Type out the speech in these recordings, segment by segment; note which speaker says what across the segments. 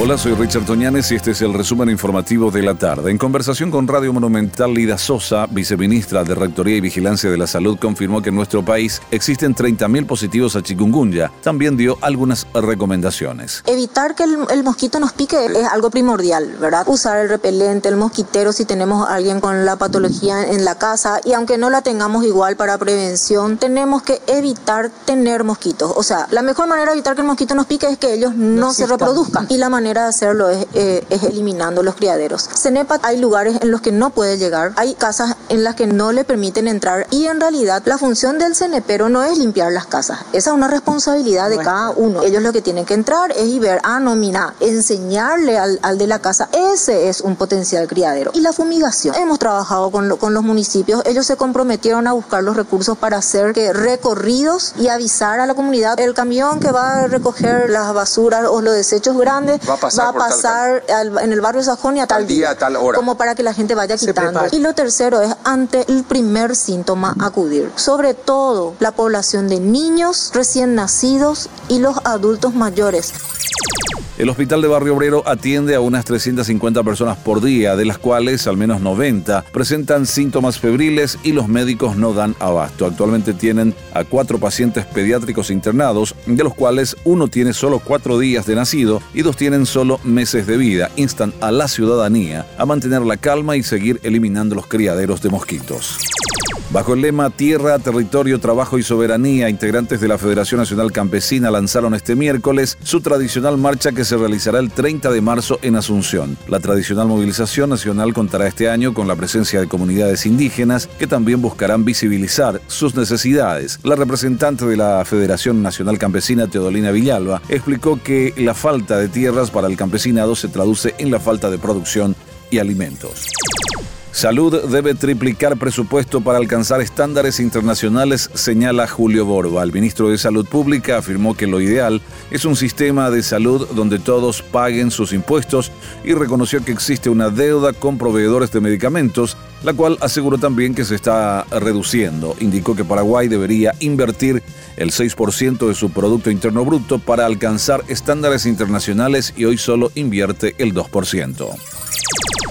Speaker 1: Hola, soy Richard Toñanes y este es el resumen informativo de la tarde. En conversación con Radio Monumental, Lida Sosa, viceministra de Rectoría y Vigilancia de la Salud, confirmó que en nuestro país existen 30.000 positivos a chikungunya. También dio algunas recomendaciones.
Speaker 2: Evitar que el, mosquito nos pique es algo primordial, ¿verdad? Usar el repelente, el mosquitero si tenemos a alguien con la patología en la casa y aunque no la tengamos igual para prevención, tenemos que evitar tener mosquitos. O sea, la mejor manera de evitar que el mosquito nos pique es que ellos no, se reproduzcan. Y la manera manera de hacerlo eh, es, eliminando los criaderos. Cenepa hay lugares en los que no puede llegar, hay casas en las que no le permiten entrar y en realidad la función del cenepero no es limpiar las casas, esa es una responsabilidad de cada uno. Ellos lo que tienen que entrar es y ver, ah, no, mira, enseñarle al, de la casa, ese es un potencial criadero. Y la fumigación. Hemos trabajado con, con los municipios, ellos se comprometieron a buscar los recursos para hacer que recorridos y avisar a la comunidad, el camión que va a recoger las basuras o los desechos grandes va a pasar, en el barrio Sajón y a tal, día, tal hora. Como para que la gente vaya quitando. Y lo tercero es ante el primer síntoma acudir. Sobre todo la población de niños recién nacidos y los adultos mayores.
Speaker 1: El Hospital de Barrio Obrero atiende a unas 350 personas por día, de las cuales al menos 90 presentan síntomas febriles y los médicos no dan abasto. Actualmente tienen a cuatro pacientes pediátricos internados, de los cuales uno tiene solo cuatro días de nacido y dos tienen solo meses de vida. Instan a la ciudadanía a mantener la calma y seguir eliminando los criaderos de mosquitos. Bajo el lema Tierra, Territorio, Trabajo y Soberanía, integrantes de la Federación Nacional Campesina lanzaron este miércoles su tradicional marcha que se realizará el 30 de marzo en Asunción. La tradicional movilización nacional contará este año con la presencia de comunidades indígenas que también buscarán visibilizar sus necesidades. La representante de la Federación Nacional Campesina, Teodolina Villalba, explicó que la falta de tierras para el campesinado se traduce en la falta de producción y alimentos. Salud debe triplicar presupuesto para alcanzar estándares internacionales, señala Julio Borba. El ministro de Salud Pública afirmó que lo ideal es un sistema de salud donde todos paguen sus impuestos y reconoció que existe una deuda con proveedores de medicamentos, la cual aseguró también que se está reduciendo. Indicó que Paraguay debería invertir el 6% de su Producto Interno Bruto para alcanzar estándares internacionales y hoy solo invierte el 2%.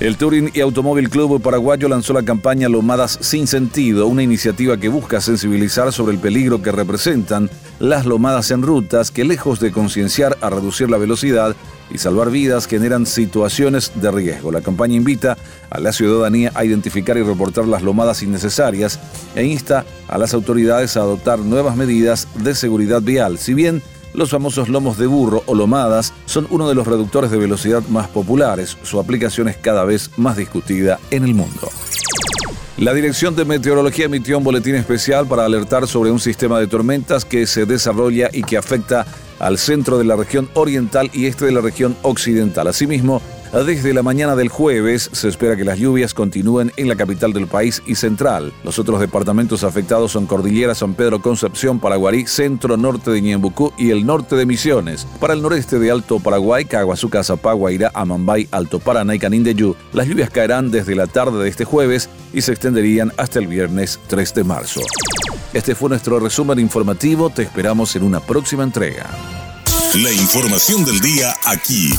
Speaker 1: El Touring y Automóvil Club Paraguayo lanzó la campaña Lomadas sin sentido, una iniciativa que busca sensibilizar sobre el peligro que representan las lomadas en rutas que lejos de concienciar a reducir la velocidad y salvar vidas generan situaciones de riesgo. La campaña invita a la ciudadanía a identificar y reportar las lomadas innecesarias e insta a las autoridades a adoptar nuevas medidas de seguridad vial. Si bien los famosos lomos de burro o lomadas son uno de los reductores de velocidad más populares. Su aplicación es cada vez más discutida en el mundo. La Dirección de Meteorología emitió un boletín especial para alertar sobre un sistema de tormentas que se desarrolla y que afecta al centro de la región oriental y este de la región occidental. Asimismo, desde la mañana del jueves se espera que las lluvias continúen en la capital del país y central. Los otros departamentos afectados son Cordillera, San Pedro, Concepción, Paraguarí, centro norte de Ñembucú y el norte de Misiones. Para el noreste de Alto Paraguay, Caguazú, Cazapá, Guairá, Amambay, Alto Paraná y Canindeyú, las lluvias caerán desde la tarde de este jueves y se extenderían hasta el viernes 3 de marzo. Este fue nuestro resumen informativo, te esperamos en una próxima entrega.
Speaker 3: La información del día aquí,